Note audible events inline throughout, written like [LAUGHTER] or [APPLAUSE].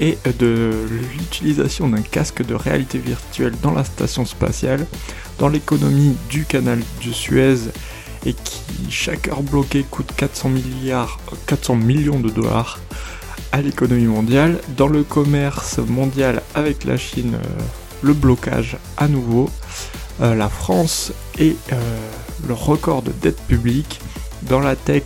et de l'utilisation d'un casque de réalité virtuelle dans la station spatiale, dans l'économie du canal de Suez et qui chaque heure bloquée coûte 400 milliards, 400 millions de dollars à l'économie mondiale, dans le commerce mondial avec la Chine, euh, le blocage à nouveau, euh, la France et euh, le record de dette publique, dans la tech,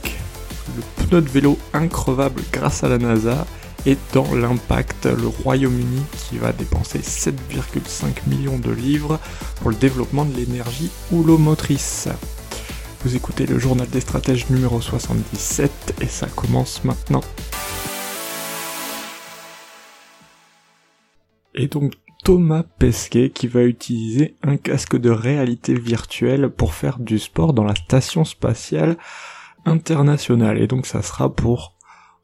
le pneu de vélo increvable grâce à la NASA, et dans l'impact, le Royaume-Uni qui va dépenser 7,5 millions de livres pour le développement de l'énergie houlomotrice. Vous écoutez le journal des stratèges numéro 77 et ça commence maintenant. Et donc Thomas Pesquet qui va utiliser un casque de réalité virtuelle pour faire du sport dans la station spatiale internationale. Et donc ça sera pour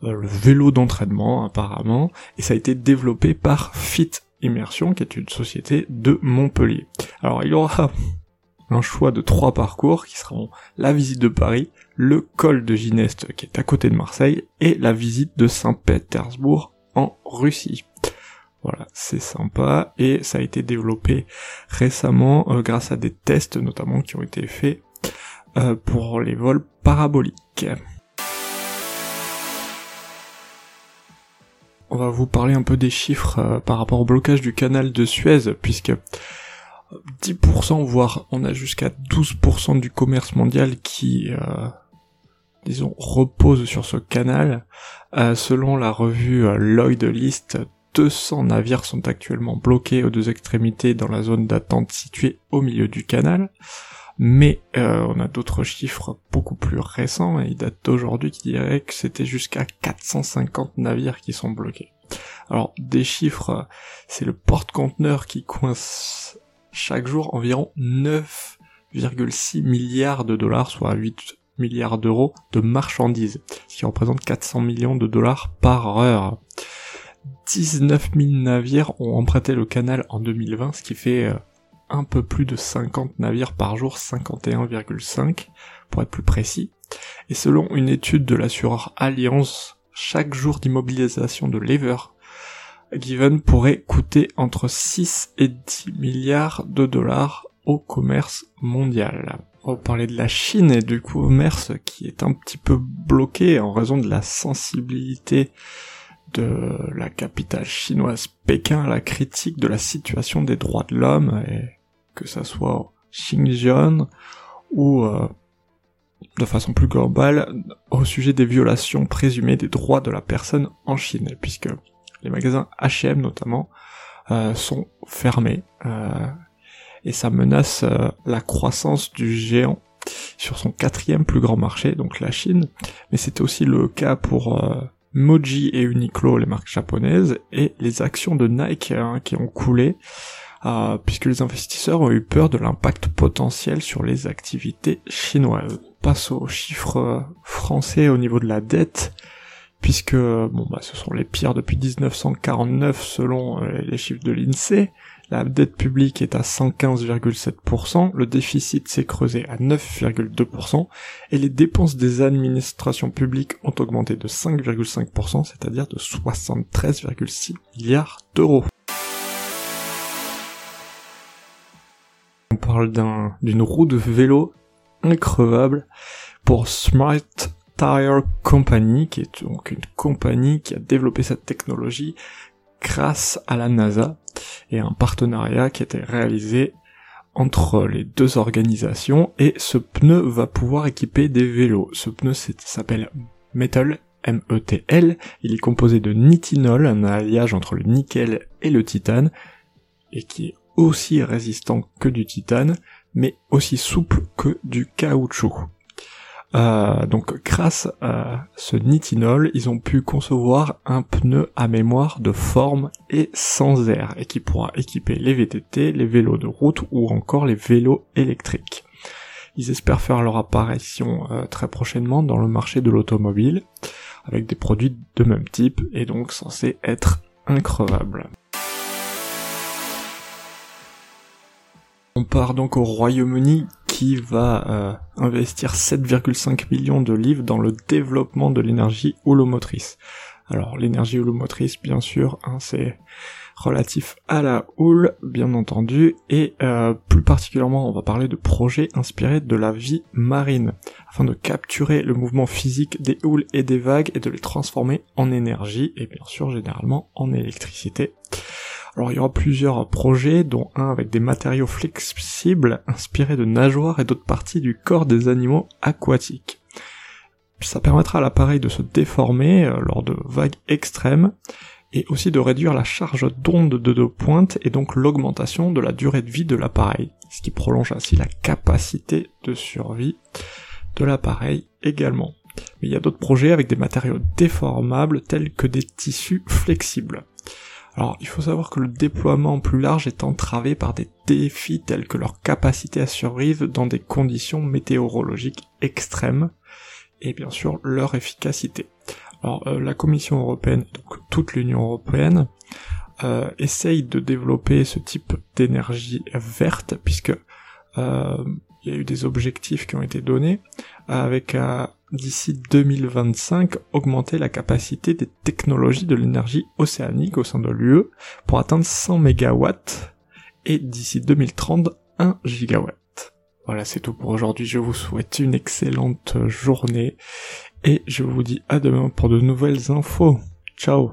le vélo d'entraînement apparemment. Et ça a été développé par Fit Immersion qui est une société de Montpellier. Alors il y aura [LAUGHS] un choix de trois parcours qui seront la visite de Paris, le col de Gineste qui est à côté de Marseille et la visite de Saint-Pétersbourg en Russie. Voilà, c'est sympa et ça a été développé récemment euh, grâce à des tests notamment qui ont été faits euh, pour les vols paraboliques. On va vous parler un peu des chiffres euh, par rapport au blocage du canal de Suez puisque 10% voire on a jusqu'à 12% du commerce mondial qui disons repose sur ce canal selon la revue Lloyd List 200 navires sont actuellement bloqués aux deux extrémités dans la zone d'attente située au milieu du canal. Mais euh, on a d'autres chiffres beaucoup plus récents et ils datent d'aujourd'hui qui diraient que c'était jusqu'à 450 navires qui sont bloqués. Alors des chiffres, c'est le porte-conteneur qui coince chaque jour environ 9,6 milliards de dollars, soit 8 milliards d'euros de marchandises, ce qui représente 400 millions de dollars par heure. 19 000 navires ont emprunté le canal en 2020, ce qui fait euh, un peu plus de 50 navires par jour, 51,5 pour être plus précis. Et selon une étude de l'assureur Alliance, chaque jour d'immobilisation de Lever Given pourrait coûter entre 6 et 10 milliards de dollars au commerce mondial. On parler de la Chine et du commerce qui est un petit peu bloqué en raison de la sensibilité de la capitale chinoise Pékin à la critique de la situation des droits de l'homme, et que ça soit Xinjiang ou euh, de façon plus globale au sujet des violations présumées des droits de la personne en Chine, puisque les magasins H&M notamment euh, sont fermés euh, et ça menace la croissance du géant sur son quatrième plus grand marché, donc la Chine. Mais c'était aussi le cas pour Moji et Uniqlo, les marques japonaises, et les actions de Nike hein, qui ont coulé, euh, puisque les investisseurs ont eu peur de l'impact potentiel sur les activités chinoises. passe aux chiffres français au niveau de la dette, puisque bon bah ce sont les pires depuis 1949 selon euh, les chiffres de l'INSEE. La dette publique est à 115,7%, le déficit s'est creusé à 9,2%, et les dépenses des administrations publiques ont augmenté de 5,5%, c'est-à-dire de 73,6 milliards d'euros. Parle d'une roue de vélo increvable pour Smart Tire Company, qui est donc une compagnie qui a développé cette technologie grâce à la NASA et un partenariat qui a été réalisé entre les deux organisations et ce pneu va pouvoir équiper des vélos. Ce pneu s'appelle Metal M-E-T-L, il est composé de nitinol, un alliage entre le nickel et le titane, et qui est aussi résistant que du titane, mais aussi souple que du caoutchouc. Euh, donc grâce à ce nitinol, ils ont pu concevoir un pneu à mémoire de forme et sans air, et qui pourra équiper les VTT, les vélos de route ou encore les vélos électriques. Ils espèrent faire leur apparition euh, très prochainement dans le marché de l'automobile, avec des produits de même type, et donc censés être increvables. On part donc au Royaume-Uni qui va euh, investir 7,5 millions de livres dans le développement de l'énergie houlomotrice. Alors l'énergie houlomotrice, bien sûr, hein, c'est relatif à la houle, bien entendu, et euh, plus particulièrement, on va parler de projets inspirés de la vie marine, afin de capturer le mouvement physique des houles et des vagues et de les transformer en énergie, et bien sûr, généralement en électricité. Alors il y aura plusieurs projets, dont un avec des matériaux flexibles inspirés de nageoires et d'autres parties du corps des animaux aquatiques. Ça permettra à l'appareil de se déformer euh, lors de vagues extrêmes et aussi de réduire la charge d'onde de deux pointes et donc l'augmentation de la durée de vie de l'appareil, ce qui prolonge ainsi la capacité de survie de l'appareil également. Mais il y a d'autres projets avec des matériaux déformables tels que des tissus flexibles. Alors, il faut savoir que le déploiement plus large est entravé par des défis tels que leur capacité à survivre dans des conditions météorologiques extrêmes et bien sûr leur efficacité. Alors, euh, la Commission européenne, donc toute l'Union européenne, euh, essaye de développer ce type d'énergie verte puisque il y a eu des objectifs qui ont été donnés avec d'ici 2025 augmenter la capacité des technologies de l'énergie océanique au sein de l'UE pour atteindre 100 MW et d'ici 2030 1 gigawatt. Voilà, c'est tout pour aujourd'hui. Je vous souhaite une excellente journée et je vous dis à demain pour de nouvelles infos. Ciao